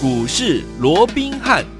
股市罗宾汉。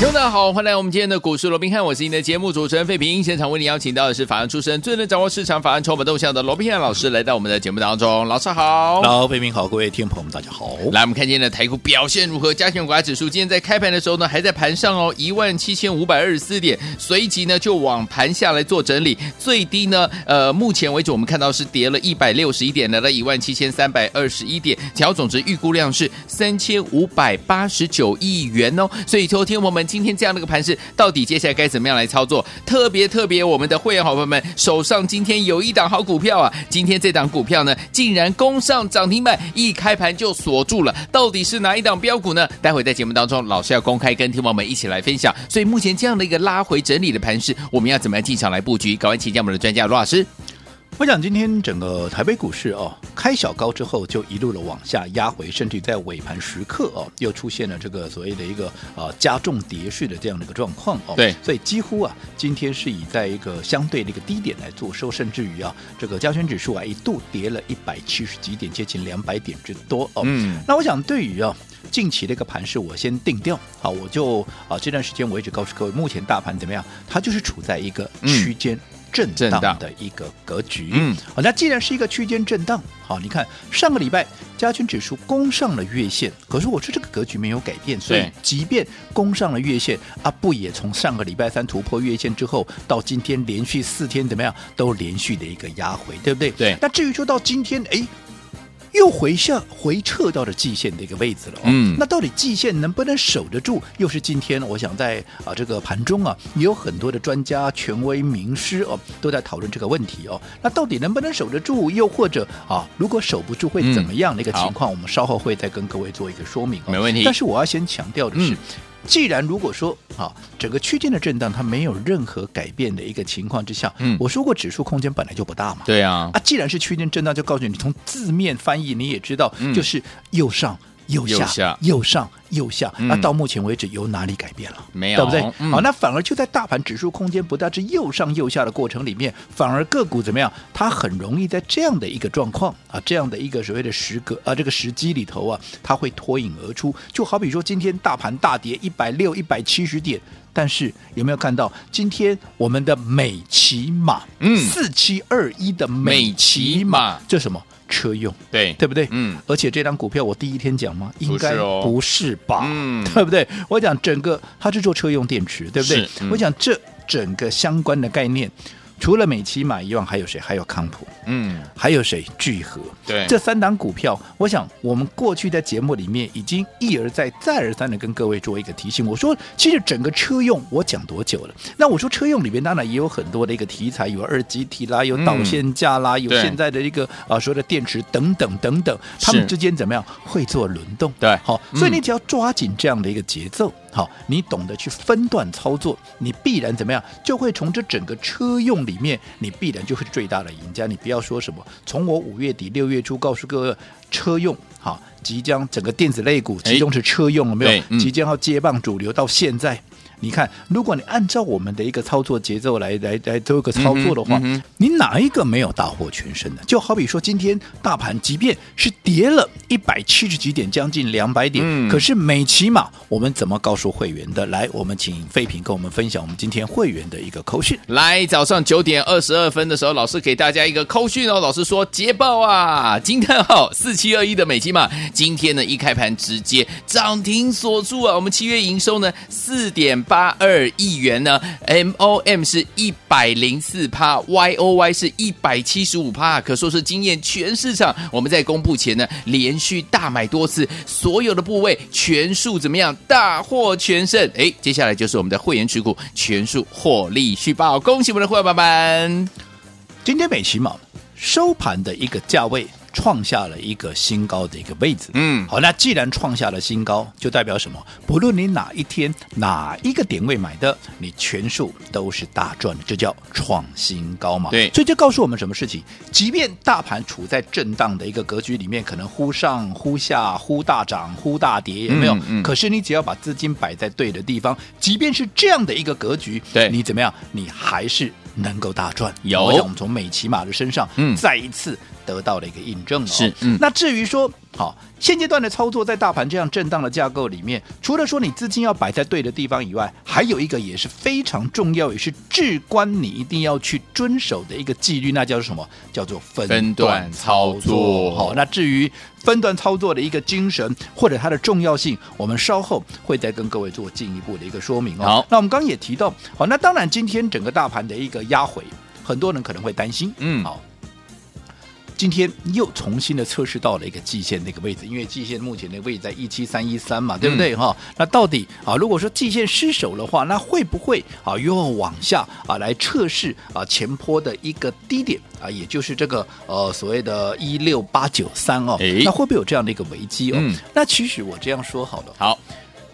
听众大家好，欢迎来到我们今天的股市罗宾汉，我是您的节目主持人费平。现场为您邀请到的是法案出身、最能掌握市场法案筹码动向的罗宾汉老师，来到我们的节目当中。老师好，老费平好，各位听众朋友们大家好。来，我们看今天的台股表现如何？加权股价指数今天在开盘的时候呢，还在盘上哦，一万七千五百二十四点，随即呢就往盘下来做整理，最低呢，呃，目前为止我们看到是跌了一百六十一点，来到一万七千三百二十一点，调总值预估量是三千五百八十九亿元哦。所以，说，听众朋友们，今天这样的一个盘势。到底接下来该怎么样来操作？特别特别，我们的会员好朋友们手上今天有一档好股票啊！今天这档股票呢，竟然攻上涨停板，一开盘就锁住了。到底是哪一档标股呢？待会在节目当中，老师要公开跟听众们一起来分享。所以目前这样的一个拉回整理的盘势，我们要怎么样进场来布局？赶快请教我们的专家罗老师。我想今天整个台北股市哦，开小高之后就一路的往下压回，甚至在尾盘时刻哦，又出现了这个所谓的一个呃加重跌势的这样的一个状况哦。对，所以几乎啊，今天是以在一个相对的一个低点来做收，甚至于啊，这个加权指数啊一度跌了一百七十几点，接近两百点之多哦。嗯，那我想对于啊近期的一个盘势，我先定调好，我就啊这段时间我一直告诉各位，目前大盘怎么样？它就是处在一个区间。嗯震荡的一个格局，嗯，好，那既然是一个区间震荡，好，你看上个礼拜加权指数攻上了月线，可是我说这个格局没有改变，所以即便攻上了月线，啊，不也从上个礼拜三突破月线之后，到今天连续四天怎么样，都连续的一个压回，对不对？对。那至于说到今天，哎。又回下回撤到了季线的一个位置了，哦，嗯，那到底季线能不能守得住？又是今天，我想在啊这个盘中啊，也有很多的专家、权威、名师哦，都在讨论这个问题哦。那到底能不能守得住？又或者啊，如果守不住会怎么样的一个情况？嗯，我们稍后会再跟各位做一个说明哦。没问题。但是我要先强调的是。嗯既然如果说啊，整个区间的震荡它没有任何改变的一个情况之下，嗯，我说过指数空间本来就不大嘛，对啊，啊，既然是区间震荡，就告诉你，从字面翻译你也知道，就是右上。右下，右下，右上，右下，那到目前为止有哪里改变了？没有，对不对？嗯、好，那反而就在大盘指数空间不大，是右上右下的过程里面，反而个股怎么样？它很容易在这样的一个状况啊，这样的一个所谓的时隔啊，这个时机里头啊，它会脱颖而出。就好比说，今天大盘大跌一百六、一百七十点，但是有没有看到今天我们的美骑马，嗯，四七二一的美骑马，这什么？车用对对不对？嗯，而且这张股票我第一天讲吗？应该不是吧？嗯，对不对？我讲整个它是做车用电池，对不对？嗯、我讲这整个相关的概念。除了美琪马以外，还有谁？还有康普，嗯，还有谁？聚合，对，这三档股票，我想我们过去在节目里面已经一而再、再而三的跟各位做一个提醒。我说，其实整个车用我讲多久了？那我说车用里面当然也有很多的一个题材，有二级体啦，有导线架啦，嗯、有现在的一个啊说的电池等等等等，他们之间怎么样会做轮动？对，好，所以你只要抓紧这样的一个节奏。好，你懂得去分段操作，你必然怎么样，就会从这整个车用里面，你必然就会最大的赢家。你不要说什么，从我五月底六月初告诉各位，车用好即将整个电子类股，其中是车用了没有？嗯、即将要接棒主流，到现在。你看，如果你按照我们的一个操作节奏来来来做一个操作的话，嗯嗯、你哪一个没有大获全胜的？就好比说，今天大盘即便是跌了一百七十几点，将近两百点，嗯、可是美琪玛，我们怎么告诉会员的？来，我们请废品跟我们分享我们今天会员的一个扣讯。来，早上九点二十二分的时候，老师给大家一个扣讯哦。老师说捷报啊，惊叹号四七二一的美琪马，今天呢一开盘直接涨停锁住啊。我们七月营收呢四点。八二亿元呢，M O M 是一百零四趴，Y O Y 是一百七十五趴，可说是惊艳全市场。我们在公布前呢，连续大买多次，所有的部位全数怎么样？大获全胜。哎，接下来就是我们的会员持股全数获利续报，恭喜我们的会员宝宝们！今天美琪玛收盘的一个价位。创下了一个新高的一个位置，嗯，好，那既然创下了新高，就代表什么？不论你哪一天哪一个点位买的，你全数都是大赚的，这叫创新高嘛？对，所以这告诉我们什么事情？即便大盘处在震荡的一个格局里面，可能忽上忽下，忽大涨忽大跌，有没有？嗯嗯、可是你只要把资金摆在对的地方，即便是这样的一个格局，对你怎么样，你还是能够大赚。有，我想我们从美琪玛的身上，嗯，再一次。得到了一个印证哦，是，嗯，那至于说，好，现阶段的操作在大盘这样震荡的架构里面，除了说你资金要摆在对的地方以外，还有一个也是非常重要，也是至关你一定要去遵守的一个纪律，那叫做什么？叫做分段操作。好，那至于分段操作的一个精神或者它的重要性，我们稍后会再跟各位做进一步的一个说明哦。好，那我们刚刚也提到，好，那当然今天整个大盘的一个压回，很多人可能会担心，嗯，好。今天又重新的测试到了一个季线那个位置，因为季线目前的位置在一七三一三嘛，对不对哈、嗯？那到底啊，如果说季线失守的话，那会不会啊又要往下啊来测试啊前坡的一个低点啊，也就是这个呃所谓的一六八九三哦，那会不会有这样的一个危机哦、嗯？那其实我这样说好了，好。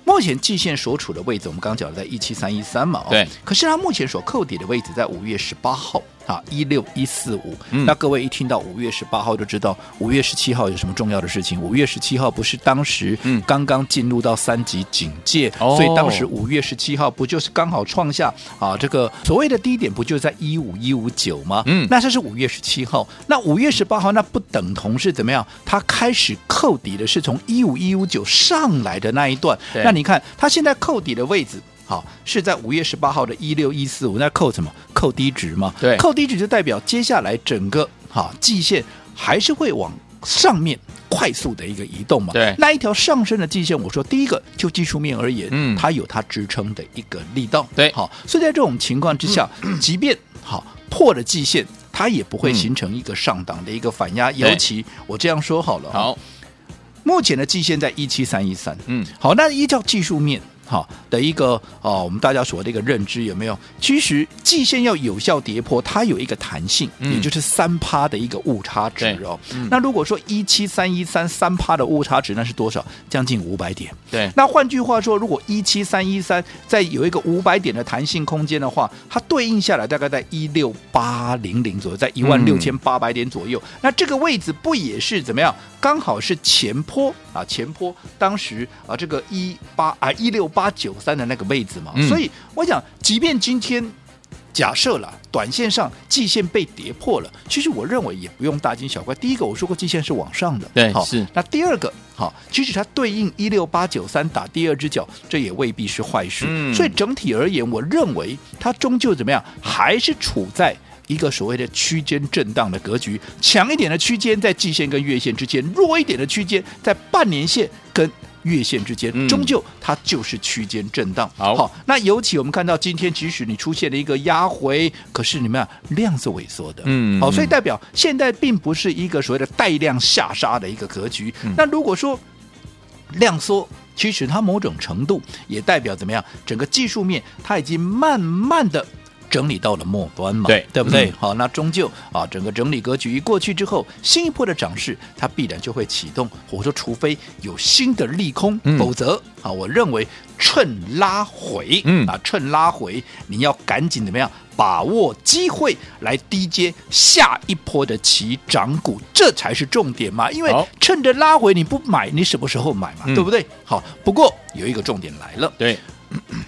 目前季线所处的位置，我们刚刚讲的在一七三一三嘛，对。可是它目前所扣底的位置在五月十八号啊，一六一四五。那各位一听到五月十八号就知道五月十七号有什么重要的事情？五月十七号不是当时刚刚进入到三级警戒，嗯、所以当时五月十七号不就是刚好创下啊这个所谓的低点，不就在一五一五九吗？嗯，那这是五月十七号。那五月十八号那不等同是怎么样？它开始扣底的是从一五一五九上来的那一段，那。你看，它现在扣底的位置，好是在五月十八号的一六一四五，那扣什么？扣低值嘛？对，扣低值就代表接下来整个哈季线还是会往上面快速的一个移动嘛？对，那一条上升的季线，我说第一个就技术面而言，嗯，它有它支撑的一个力道，对，好，所以在这种情况之下，嗯、即便好破了季线，它也不会形成一个上档的一个反压，尤其我这样说好了，好。目前的季线在一七三一三，嗯，好，那依照技术面。好的一个哦，我们大家所谓的一个认知有没有？其实季线要有效跌破，它有一个弹性，嗯、也就是三趴的一个误差值哦。嗯、那如果说一七三一三三趴的误差值，那是多少？将近五百点。对。那换句话说，如果一七三一三再有一个五百点的弹性空间的话，它对应下来大概在一六八零零左右，在一万六千八百点左右。嗯、那这个位置不也是怎么样？刚好是前波啊，前坡当时啊，这个一八啊一六。八九三的那个位置嘛，嗯、所以我想，即便今天假设了短线上季线被跌破了，其实我认为也不用大惊小怪。第一个我说过季线是往上的，对，好是。那第二个，好，其实它对应一六八九三打第二只脚，这也未必是坏事。嗯、所以整体而言，我认为它终究怎么样，还是处在一个所谓的区间震荡的格局。强一点的区间在季线跟月线之间，弱一点的区间在半年线跟。月线之间，终究它就是区间震荡。好，好，那尤其我们看到今天，即使你出现了一个压回，可是你们啊量是萎缩的。嗯，好，所以代表现在并不是一个所谓的带量下杀的一个格局。嗯、那如果说量缩，其实它某种程度也代表怎么样？整个技术面它已经慢慢的。整理到了末端嘛，对对不对？嗯、好，那终究啊，整个整理格局一过去之后，新一波的涨势它必然就会启动。我说，除非有新的利空，嗯、否则啊，我认为趁拉回，嗯啊，趁拉回，你要赶紧怎么样把握机会来低接下一波的起涨股，这才是重点嘛。因为趁着拉回你不买，你什么时候买嘛？嗯、对不对？好，不过有一个重点来了，对。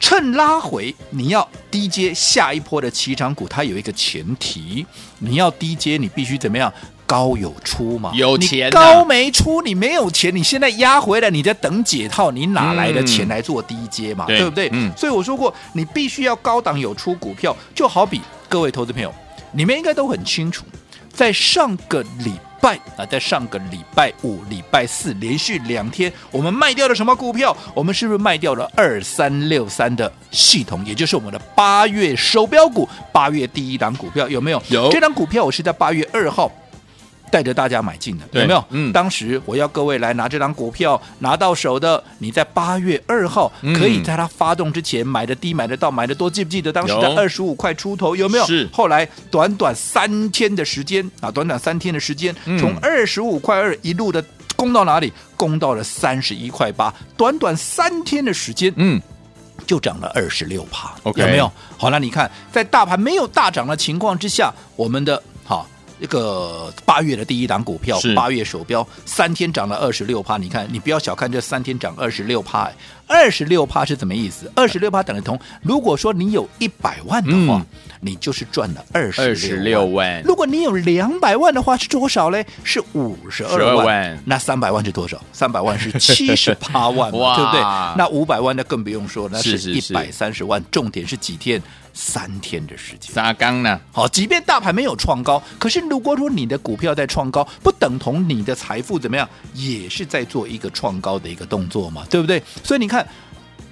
趁拉回，你要低接下一波的起涨股，它有一个前提，你要低接，你必须怎么样？高有出嘛？有钱、啊，高没出，你没有钱，你现在压回来，你在等解套，你哪来的钱来做低阶嘛？嗯、对不对？嗯。所以我说过，你必须要高档有出股票，就好比各位投资朋友，你们应该都很清楚，在上个礼。拜啊，在上个礼拜五、礼拜四连续两天，我们卖掉了什么股票？我们是不是卖掉了二三六三的系统，也就是我们的八月手标股，八月第一档股票有没有？有。这档股票我是在八月二号。带着大家买进的有没有？嗯，当时我要各位来拿这张股票拿到手的，你在八月二号可以在它发动之前买的低买得到买的多，记不记得当时在二十五块出头有没有？是。后来短短三天的时间啊，短短三天的时间，从二十五块二一路的攻到哪里？攻到了三十一块八，短短三天的时间，嗯，就涨了二十六趴。有没有？好，那你看在大盘没有大涨的情况之下，我们的好。这个八月的第一档股票，八月首标，三天涨了二十六趴。你看，你不要小看这三天涨二十六趴，二十六趴是什么意思？二十六趴等同，如果说你有一百万的话，嗯、你就是赚了二十六万。如果你有两百万的话，是多少嘞？是五十二万。那三百万是多少？三百万是七十八万嘛，对不对？那五百万那更不用说，那是一百三十万。重点是几天？三天的时间。沙刚呢？好，即便大盘没有创高，可是如果说你的股票在创高，不等同你的财富怎么样，也是在做一个创高的一个动作嘛，对不对？所以你看，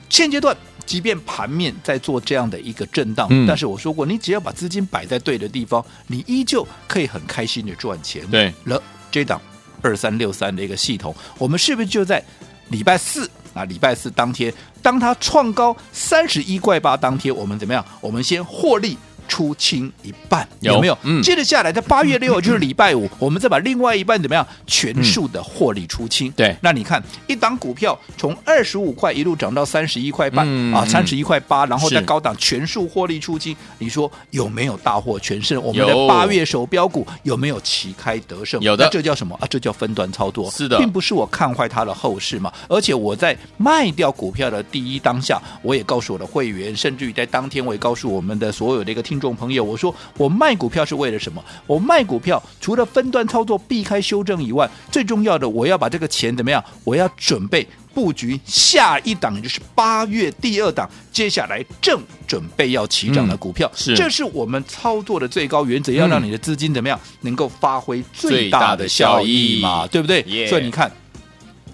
现阶段即便盘面在做这样的一个震荡，嗯、但是我说过，你只要把资金摆在对的地方，你依旧可以很开心的赚钱。对了，这档二三六三的一个系统，我们是不是就在礼拜四？啊，礼拜四当天，当它创高三十一块八当天，我们怎么样？我们先获利。出清一半有，有没有？嗯，接着下来在八月六号就是礼拜五，嗯、我们再把另外一半怎么样？全数的获利出清。对、嗯，那你看一档股票从二十五块一路涨到三十一块半、嗯、啊，三十一块八，然后在高档全数获利出清，你说有没有大获全胜？我们的八月手标股有没有旗开得胜？有的，这叫什么啊？这叫分段操作。是的，并不是我看坏它的后市嘛。而且我在卖掉股票的第一当下，我也告诉我的会员，甚至于在当天我也告诉我们的所有的一个听众朋友，我说。我卖股票是为了什么？我卖股票除了分段操作、避开修正以外，最重要的，我要把这个钱怎么样？我要准备布局下一档，就是八月第二档，接下来正准备要起涨的股票。嗯、是，这是我们操作的最高原则，要让你的资金怎么样能够发挥最大的效益嘛？对不对？Yeah. 所以你看，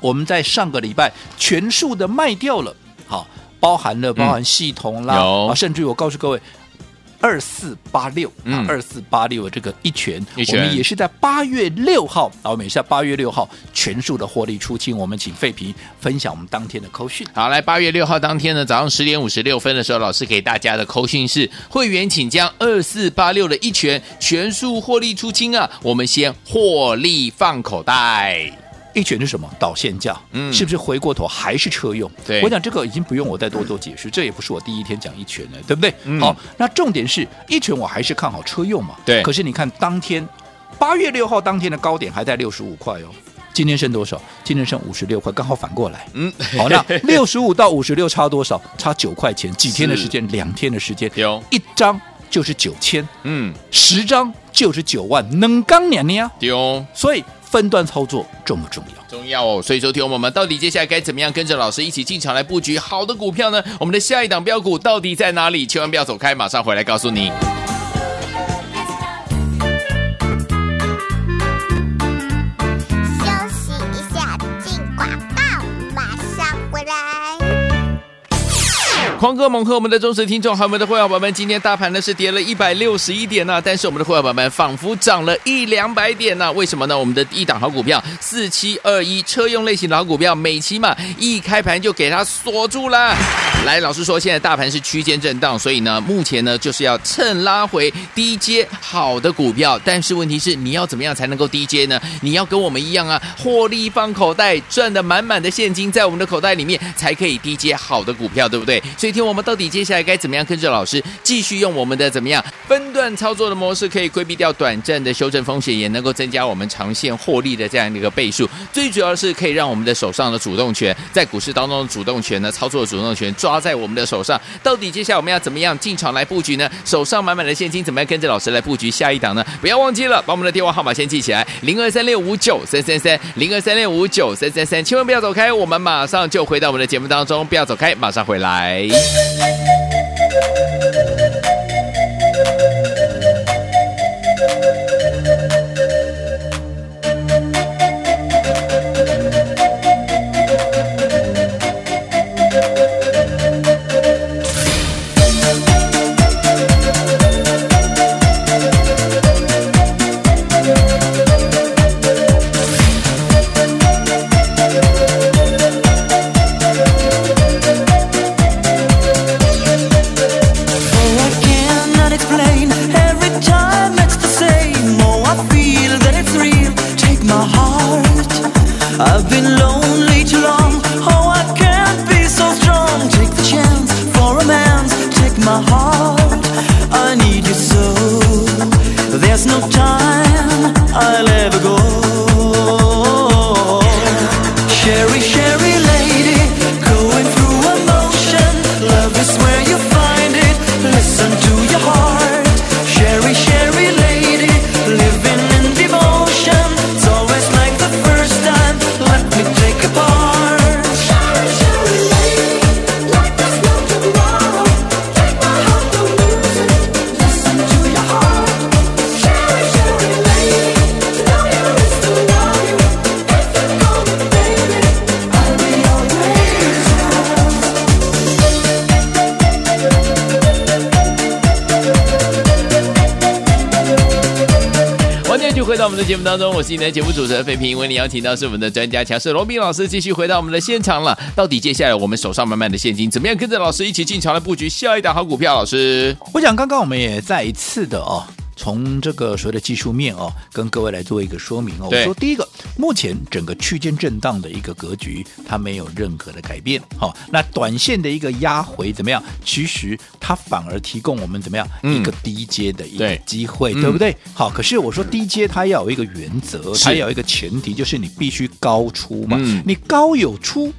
我们在上个礼拜全数的卖掉了，好，包含了包含系统啦，甚至于我告诉各位。二四八六啊，二四八六这个一拳，一拳我们也是在八月六号，啊，我们也是在八月六号全数的获利出清。我们请费皮分享我们当天的扣讯。好，来八月六号当天呢，早上十点五十六分的时候，老师给大家的扣讯是：会员请将二四八六的一拳全数获利出清啊，我们先获利放口袋。一拳是什么？导线架，嗯，是不是回过头还是车用？对，我讲这个已经不用我再多做解释，这也不是我第一天讲一拳了，对不对？嗯、好，那重点是一拳我还是看好车用嘛？对。可是你看当天八月六号当天的高点还在六十五块哦，今天剩多少？今天剩五十六块，刚好反过来。嗯，好，那六十五到五十六差多少？差九块钱，几天的时间？两天的时间。有，一张就是九千，嗯，十张就是九万，能刚年年啊？丢，所以。分段操作重不重要？重要哦！所以说，听我们到底接下来该怎么样跟着老师一起进场来布局好的股票呢？我们的下一档标股到底在哪里？千万不要走开，马上回来告诉你。狂哥猛和我们的忠实听众，还有我们的会员宝宝们，今天大盘呢是跌了一百六十一点呢、但是我们的会员宝宝们仿佛涨了一两百点呢、为什么呢？我们的一档好股票四七二一车用类型老股票，美其嘛一开盘就给它锁住了。来，老师说现在大盘是区间震荡，所以呢，目前呢就是要趁拉回低阶好的股票，但是问题是你要怎么样才能够低阶呢？你要跟我们一样啊，获利放口袋，赚的满满的现金在我们的口袋里面，才可以低阶好的股票，对不对？所以。听我们到底接下来该怎么样跟着老师继续用我们的怎么样分段操作的模式，可以规避掉短暂的修正风险，也能够增加我们长线获利的这样的一个倍数。最主要是可以让我们的手上的主动权，在股市当中的主动权呢，操作的主动权抓在我们的手上。到底接下来我们要怎么样进场来布局呢？手上满满的现金，怎么样跟着老师来布局下一档呢？不要忘记了，把我们的电话号码先记起来：零二三六五九三三三，零二三六五九三三三。千万不要走开，我们马上就回到我们的节目当中，不要走开，马上回来。在我们的节目当中，我是你的节目主持人费平，为你邀请到是我们的专家强势罗宾老师，继续回到我们的现场了。到底接下来我们手上满满的现金，怎么样跟着老师一起进场来布局下一档好股票？老师，我想刚刚我们也再一次的哦。从这个所谓的技术面哦，跟各位来做一个说明哦。我说第一个，目前整个区间震荡的一个格局，它没有任何的改变。好、哦，那短线的一个压回怎么样？其实它反而提供我们怎么样、嗯、一个低阶的一个机会，对，对不对？好，可是我说低阶它要有一个原则，它要有一个前提，就是你必须高出嘛。你高有出，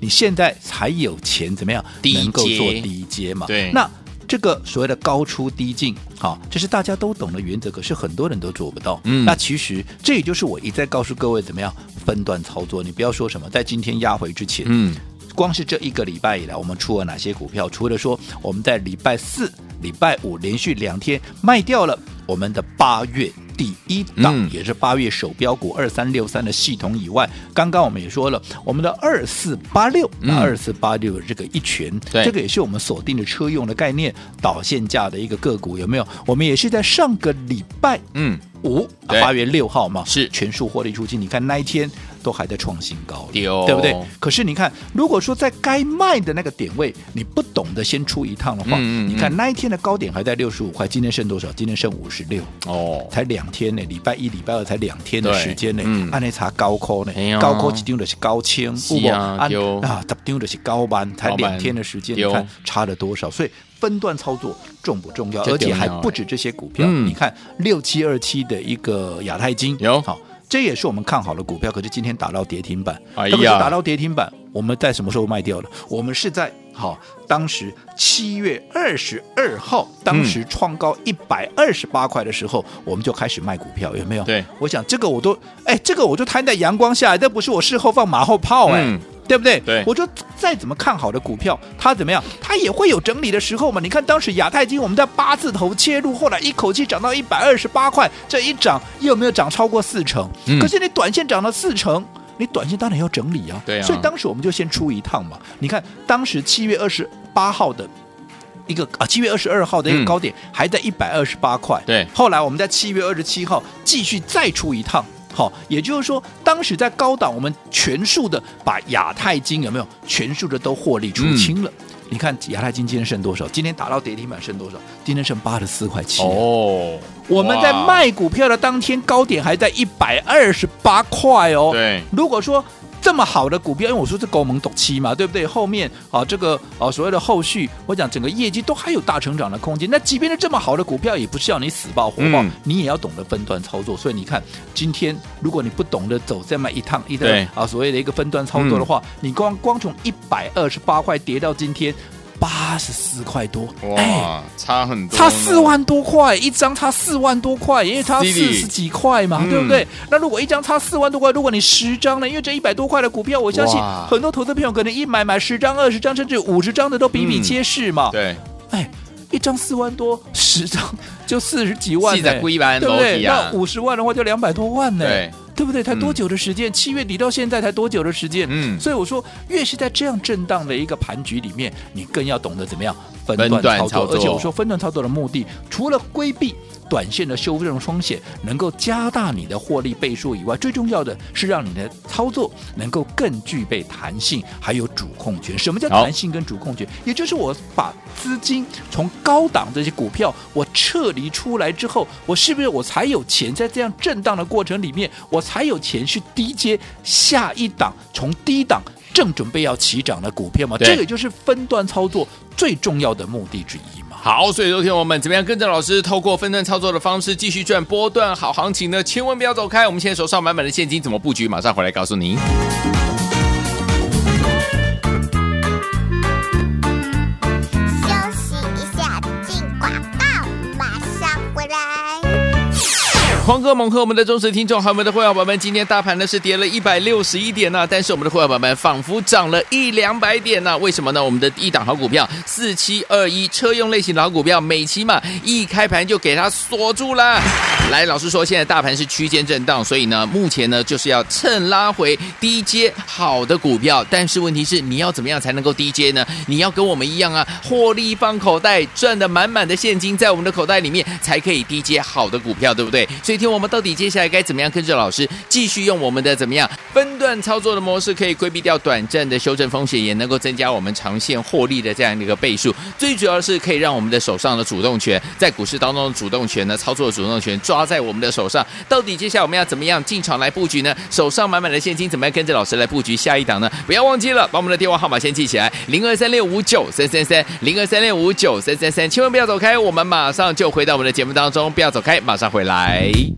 你现在才有钱怎么样能够做低阶嘛？对，那。这个所谓的高出低进，好，这是大家都懂的原则，可是很多人都做不到。嗯，那其实这也就是我一再告诉各位怎么样分段操作。你不要说什么在今天压回之前，嗯，光是这一个礼拜以来，我们出了哪些股票？除了说我们在礼拜四、礼拜五连续两天卖掉了我们的八月。第一档也是八月首标股二三六三的系统以外，刚刚我们也说了，我们的二四八六，那二四八六这个一拳，这个也是我们锁定的车用的概念导线架的一个个股，有没有？我们也是在上个礼拜，嗯。五八月六号嘛，是全数获利出清。你看那一天都还在创新高，对不对？可是你看，如果说在该卖的那个点位，你不懂得先出一趟的话，嗯嗯嗯，你看那一天的高点还在六十五块，今天剩多少？今天剩五十六哦，才两天呢，礼拜一、礼拜二才两天的时间呢。按那查高科呢，高科一丢的是高清，不啊，啊，丢的是高班，才两天的时间，你看差了多少？所以。分段操作重不重要？而且还不止这些股票。嗯、你看六七二七的一个亚太金，有好，这也是我们看好的股票。可是今天打到跌停板，哎呀，打到跌停板，我们在什么时候卖掉的？我们是在好当时七月二十二号，当时创高一百二十八块的时候，嗯、我们就开始卖股票，有没有？对，我想这个我都哎，这个我就摊在阳光下，这不是我事后放马后炮哎。嗯对不对？对，我说再怎么看好的股票，它怎么样？它也会有整理的时候嘛。你看当时亚太金，我们在八字头切入，后来一口气涨到一百二十八块，这一涨有没有涨超过四成？嗯、可是你短线涨了四成，你短线当然要整理啊。对啊。所以当时我们就先出一趟嘛。你看当时七月二十八号的一个啊，七月二十二号的一个高点还在一百二十八块。对。后来我们在七月二十七号继续再出一趟。好，也就是说，当时在高档，我们全数的把亚太金有没有全数的都获利出清了？嗯、你看亚太金今天剩多少？今天打到跌停板剩多少？今天剩八十四块七。哦，我们在卖股票的当天高点还在一百二十八块哦。对，如果说。这么好的股票，因为我说是高盟短期嘛，对不对？后面啊，这个啊所谓的后续，我讲整个业绩都还有大成长的空间。那即便是这么好的股票，也不是要你死抱活抱，嗯、你也要懂得分段操作。所以你看，今天如果你不懂得走这么一趟一个啊所谓的一个分段操作的话，嗯、你光光从一百二十八块跌到今天。八十四块多，哇，欸、差很多，差四万多块一张，差四万多块，因为差四十几块嘛，嗯、对不对？那如果一张差四万多块，如果你十张呢？因为这一百多块的股票，我相信很多投资朋友可能一买买十张、二十张，甚至五十张的都比比皆是嘛。嗯、对，哎，一张四万多，十张就四十几万，对不对？那五十万的话就两百多万呢。对。对不对？才多久的时间？七月底到现在才多久的时间？嗯，所以我说，越是在这样震荡的一个盘局里面，你更要懂得怎么样分段操作。而且我说，分段操作的目的，除了规避短线的修正风险，能够加大你的获利倍数以外，最重要的是让你的操作能够更具备弹性，还有主控权。什么叫弹性跟主控权？也就是我把资金从高档这些股票我撤离出来之后，我是不是我才有钱在这样震荡的过程里面我。才有钱去低接下一档，从低档正准备要起涨的股票嘛？这个就是分段操作最重要的目的之一。好，所以昨天我们怎么样跟着老师，透过分段操作的方式继续赚波段好行情呢？千万不要走开，我们现在手上满满的现金怎么布局？马上回来告诉你。狂哥猛喝我们的忠实听众，还有我们的会员宝宝们，今天大盘呢是跌了一百六十一点呢、啊，但是我们的会员宝宝们仿佛涨了一两百点呢、啊，为什么呢？我们的一档好股票四七二一车用类型的好股票，美琪玛一开盘就给它锁住了。来，老师说现在大盘是区间震荡，所以呢，目前呢就是要趁拉回低阶好的股票，但是问题是你要怎么样才能够低阶呢？你要跟我们一样啊，获利放口袋，赚的满满的现金在我们的口袋里面，才可以低阶好的股票，对不对？所以。听我们到底接下来该怎么样跟着老师继续用我们的怎么样分段操作的模式，可以规避掉短暂的修正风险，也能够增加我们长线获利的这样的一个倍数。最主要是可以让我们的手上的主动权，在股市当中的主动权呢，操作的主动权抓在我们的手上。到底接下来我们要怎么样进场来布局呢？手上满满的现金，怎么样跟着老师来布局下一档呢？不要忘记了，把我们的电话号码先记起来：零二三六五九三三三，零二三六五九三三三。千万不要走开，我们马上就回到我们的节目当中，不要走开，马上回来。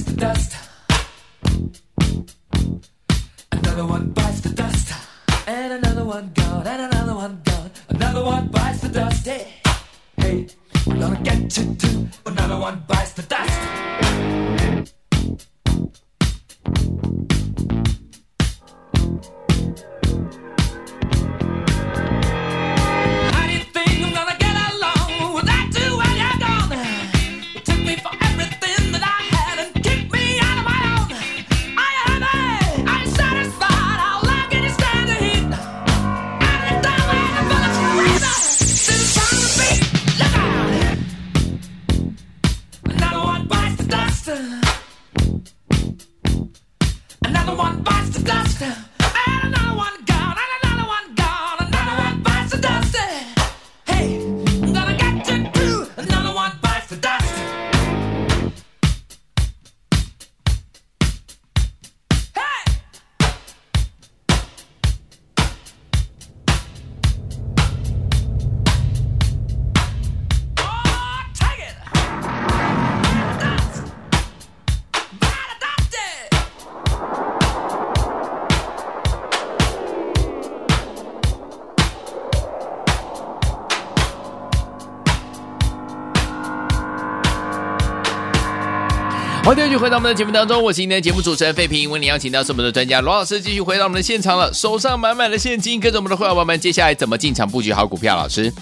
bites the dust. Another one bites the dust. And another one gone, and another one gone. Another one bites the dust. Hey, hey, gonna get you too. Another one bites the dust. 欢迎继续回到我们的节目当中，我是今天的节目主持人费平，为您邀请到是我们的专家罗老师，继续回到我们的现场了，手上满满的现金，跟着我们的会员伙伴们，接下来怎么进场布局好股票？老师。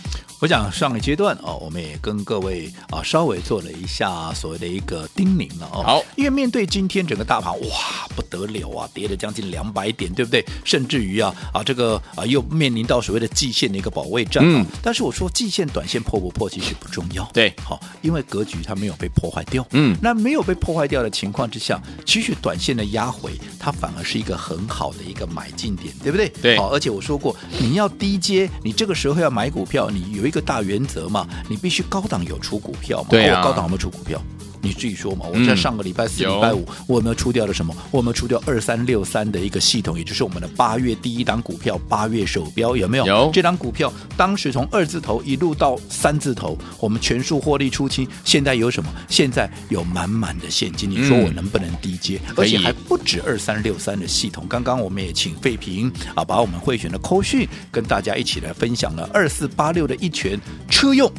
我想上个阶段哦，我们也跟各位啊稍微做了一下所谓的一个叮咛了哦。好，因为面对今天整个大盘哇不得了啊，跌了将近两百点，对不对？甚至于啊啊这个啊又面临到所谓的季线的一个保卫战。嗯。但是我说季线短线破不破其实不重要。对。好，因为格局它没有被破坏掉。嗯。那没有被破坏掉的情况之下，其实短线的压回它反而是一个很好的一个买进点，对不对？对。好，而且我说过，你要低阶，你这个时候要买股票，你有一个大原则。嘛，你必须高档有出股票嘛？对啊，高档有没有出股票？你自己说嘛。我在上个礼拜四、礼拜五，我有没有出掉了什么？我有没有出掉二三六三的一个系统，也就是我们的八月第一档股票，八月首标有没有？有。这档股票当时从二字头一路到三字头，我们全数获利出清。现在有什么？现在有满满的现金。你说我能不能低接？而且还不止二三六三的系统。刚刚我们也请费平啊，把我们会选的扣讯跟大家一起来分享了二四八六的一拳车用。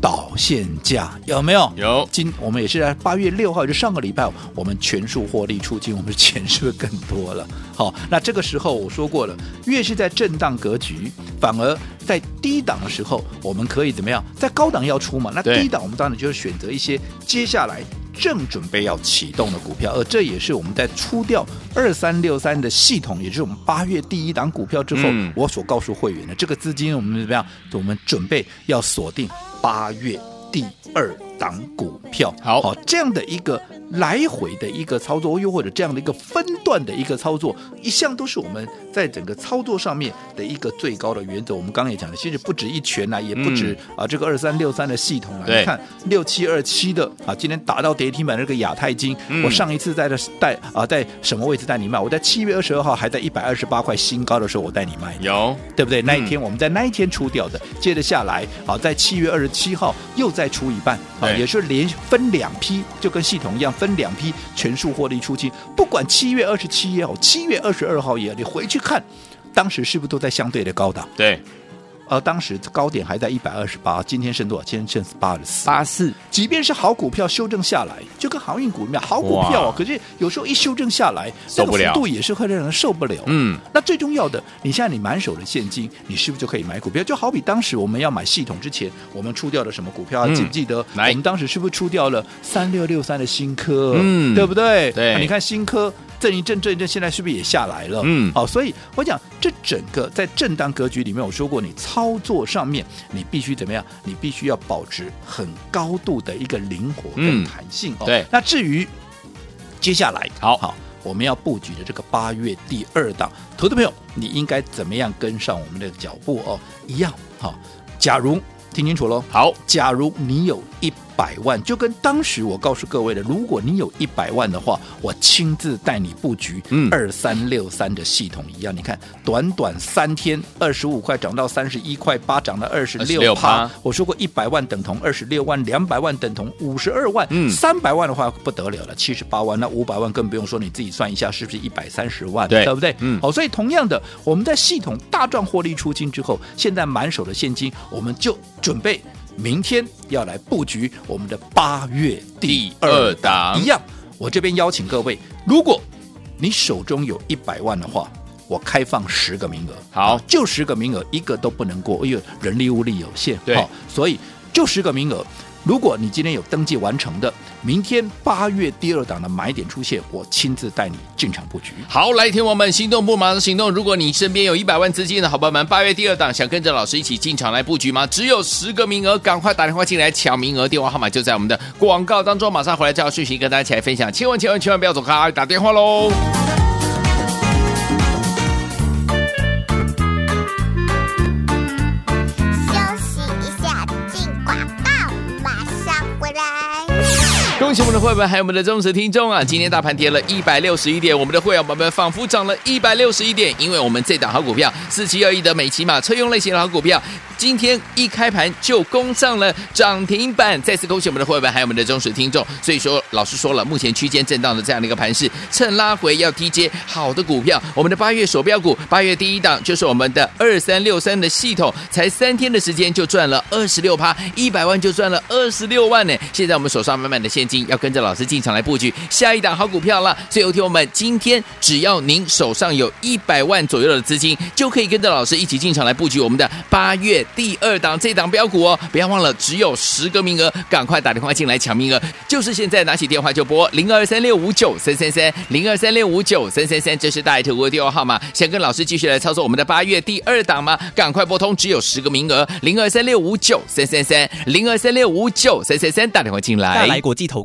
导线价有没有？有。今我们也是在八月六号，就上个礼拜，我们全数获利出金，我们的钱是不是更多了？好，那这个时候我说过了，越是在震荡格局，反而在低档的时候，我们可以怎么样？在高档要出嘛？那低档我们当然就是选择一些接下来正准备要启动的股票，而这也是我们在出掉二三六三的系统，也就是我们八月第一档股票之后，嗯、我所告诉会员的这个资金，我们怎么样？我们准备要锁定。八月第二档股票，好，好，这样的一个来回的一个操作，又或者这样的一个分段的一个操作，一向都是我们在整个操作上面的一个最高的原则。我们刚刚也讲了，其实不止一拳啊，也不止、嗯、啊这个二三六三的系统啊，你看六七二七的啊，今天打到跌停板那个亚太金，嗯、我上一次在这带啊在什么位置带你卖？我在七月二十二号还在一百二十八块新高的时候，我带你卖，有对不对？那一天我们在那一天出掉的，接着下来啊，在七月二十七号又再出一半。好，也是连分两批，就跟系统一样分两批全数获利出清。不管七月二十七也好，七月二十二号也好，你回去看，当时是不是都在相对的高档？对。而当时高点还在一百二十八，今天剩多少？今天剩八十四。八四，即便是好股票修正下来，就跟航运股一样，好股票啊，可是有时候一修正下来，受不了，幅度也是会让人受不了。嗯，那最重要的，你现在你满手的现金，你是不是就可以买股票？就好比当时我们要买系统之前，我们出掉了什么股票？啊记不记得？我们当时是不是出掉了三六六三的新科？嗯，对不对？对，你看新科。震一震，震一震，现在是不是也下来了？嗯，好，所以我讲这整个在震荡格局里面，我说过，你操作上面你必须怎么样？你必须要保持很高度的一个灵活跟弹性哦。对，那至于接下来，好好我们要布局的这个八月第二档，投资朋友，你应该怎么样跟上我们的脚步哦？一样好，假如听清楚喽，好，假如你有一。百万就跟当时我告诉各位的，如果你有一百万的话，我亲自带你布局二三六三的系统一样。嗯、你看，短短三天，二十五块涨到三十一块八，涨到二十六趴。我说过，一百万等同二十六万，两百万等同五十二万，三百、嗯、万的话不得了了，七十八万。那五百万更不用说，你自己算一下，是不是一百三十万？对，对不对？嗯。好，所以同样的，我们在系统大赚获利出金之后，现在满手的现金，我们就准备。明天要来布局我们的八月第二档。一样，我这边邀请各位，如果你手中有一百万的话，我开放十个名额，好，就十个名额，一个都不能过，因为人力物力有限，对，所以就十个名额。如果你今天有登记完成的，明天八月第二档的买点出现，我亲自带你进场布局。好，来，听我们心动不马上行动。如果你身边有一百万资金的好朋友们，八月第二档想跟着老师一起进场来布局吗？只有十个名额，赶快打电话进来抢名额，电话号码就在我们的广告当中。马上回来，这条讯息跟大家一起来分享。千万千万千万不要走开，打电话喽！恭喜我们的会员还有我们的忠实听众啊！今天大盘跌了一百六十一点，我们的会员宝宝仿佛涨了一百六十一点，因为我们这档好股票四七二一的美琪马车用类型的好股票。今天一开盘就攻上了涨停板，再次恭喜我们的会员还有我们的忠实听众。所以说，老师说了，目前区间震荡的这样的一个盘势，趁拉回要低接好的股票。我们的八月手标股，八月第一档就是我们的二三六三的系统，才三天的时间就赚了二十六趴，一百万就赚了二十六万呢。现在我们手上满满的现金，要跟着老师进场来布局下一档好股票了。所以有听我们今天只要您手上有一百万左右的资金，就可以跟着老师一起进场来布局我们的八月。第二档这档标股哦，不要忘了，只有十个名额，赶快打电话进来抢名额，就是现在，拿起电话就拨零二三六五九三三三零二三六五九三三三，这是大爱投顾的电话号码。想跟老师继续来操作我们的八月第二档吗？赶快拨通，只有十个名额，零二三六五九三三三零二三六五九三三三，打电话进来。来国际投